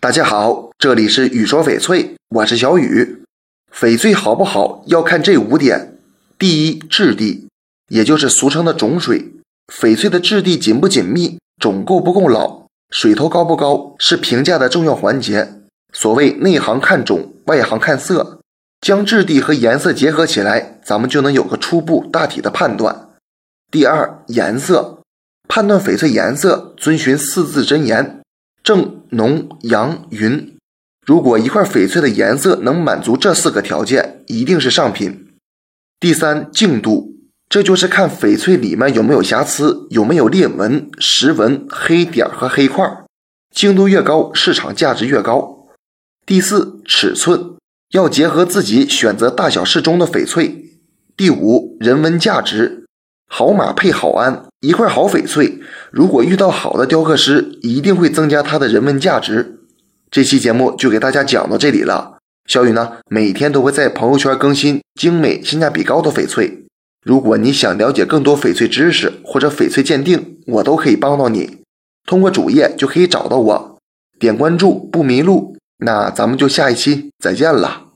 大家好，这里是雨说翡翠，我是小雨。翡翠好不好要看这五点：第一，质地，也就是俗称的种水。翡翠的质地紧不紧密，种够不够老，水头高不高，是评价的重要环节。所谓内行看种，外行看色，将质地和颜色结合起来，咱们就能有个初步大体的判断。第二，颜色，判断翡翠颜色遵循四字真言。正浓阳匀，如果一块翡翠的颜色能满足这四个条件，一定是上品。第三，净度，这就是看翡翠里面有没有瑕疵，有没有裂纹、石纹、黑点和黑块，净度越高，市场价值越高。第四，尺寸，要结合自己选择大小适中的翡翠。第五，人文价值。好马配好鞍，一块好翡翠，如果遇到好的雕刻师，一定会增加它的人文价值。这期节目就给大家讲到这里了。小雨呢，每天都会在朋友圈更新精美、性价比高的翡翠。如果你想了解更多翡翠知识或者翡翠鉴定，我都可以帮到你。通过主页就可以找到我，点关注不迷路。那咱们就下一期再见了。